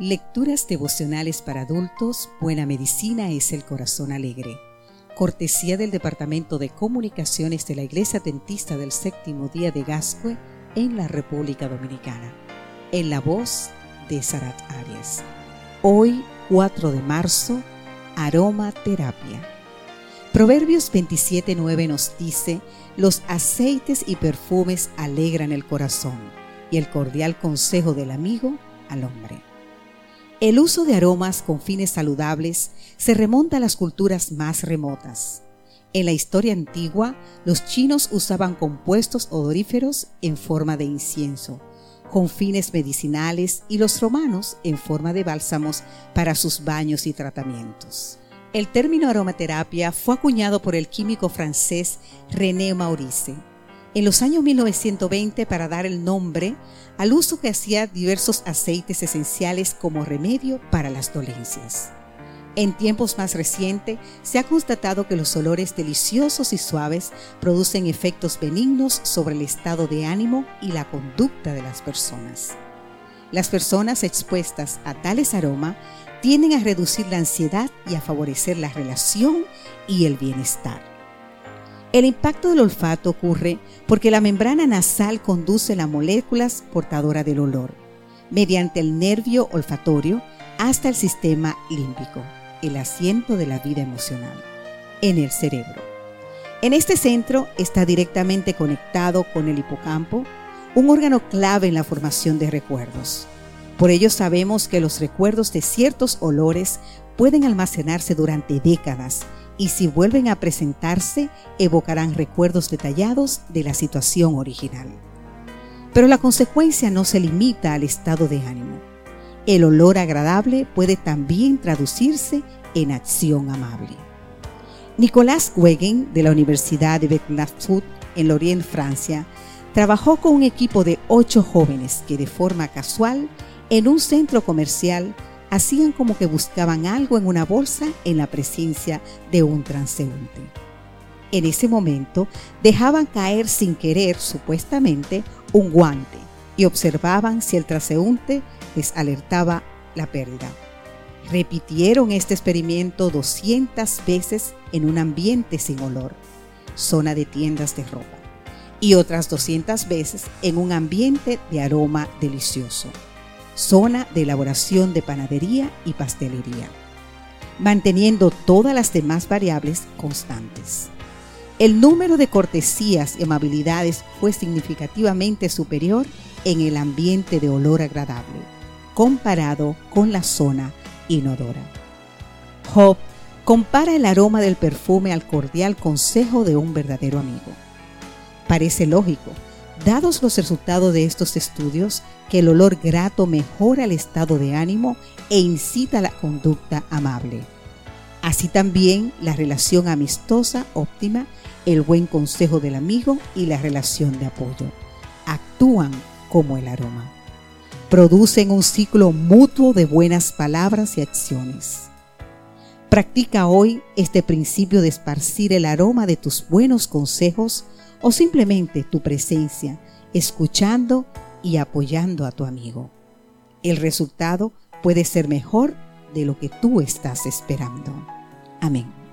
Lecturas devocionales para adultos, Buena Medicina es el Corazón Alegre. Cortesía del Departamento de Comunicaciones de la Iglesia Dentista del Séptimo Día de Gascue en la República Dominicana. En la voz de Sarat Arias. Hoy, 4 de marzo, aromaterapia. Proverbios 27.9 nos dice, los aceites y perfumes alegran el corazón y el cordial consejo del amigo al hombre. El uso de aromas con fines saludables se remonta a las culturas más remotas. En la historia antigua, los chinos usaban compuestos odoríferos en forma de incienso, con fines medicinales y los romanos en forma de bálsamos para sus baños y tratamientos. El término aromaterapia fue acuñado por el químico francés René Maurice en los años 1920 para dar el nombre al uso que hacía diversos aceites esenciales como remedio para las dolencias. En tiempos más recientes se ha constatado que los olores deliciosos y suaves producen efectos benignos sobre el estado de ánimo y la conducta de las personas. Las personas expuestas a tales aromas tienden a reducir la ansiedad y a favorecer la relación y el bienestar. El impacto del olfato ocurre porque la membrana nasal conduce las moléculas portadoras del olor mediante el nervio olfatorio hasta el sistema límbico, el asiento de la vida emocional, en el cerebro. En este centro está directamente conectado con el hipocampo, un órgano clave en la formación de recuerdos. Por ello sabemos que los recuerdos de ciertos olores pueden almacenarse durante décadas y si vuelven a presentarse evocarán recuerdos detallados de la situación original. Pero la consecuencia no se limita al estado de ánimo. El olor agradable puede también traducirse en acción amable. Nicolas Wegen de la Universidad de Becknafoot en Lorient, Francia, trabajó con un equipo de ocho jóvenes que de forma casual en un centro comercial hacían como que buscaban algo en una bolsa en la presencia de un transeúnte. En ese momento dejaban caer sin querer, supuestamente, un guante y observaban si el transeúnte les alertaba la pérdida. Repitieron este experimento 200 veces en un ambiente sin olor, zona de tiendas de ropa, y otras 200 veces en un ambiente de aroma delicioso zona de elaboración de panadería y pastelería, manteniendo todas las demás variables constantes. El número de cortesías y amabilidades fue significativamente superior en el ambiente de olor agradable, comparado con la zona inodora. Job compara el aroma del perfume al cordial consejo de un verdadero amigo. Parece lógico, Dados los resultados de estos estudios, que el olor grato mejora el estado de ánimo e incita a la conducta amable. Así también la relación amistosa óptima, el buen consejo del amigo y la relación de apoyo. Actúan como el aroma. Producen un ciclo mutuo de buenas palabras y acciones. Practica hoy este principio de esparcir el aroma de tus buenos consejos o simplemente tu presencia, escuchando y apoyando a tu amigo. El resultado puede ser mejor de lo que tú estás esperando. Amén.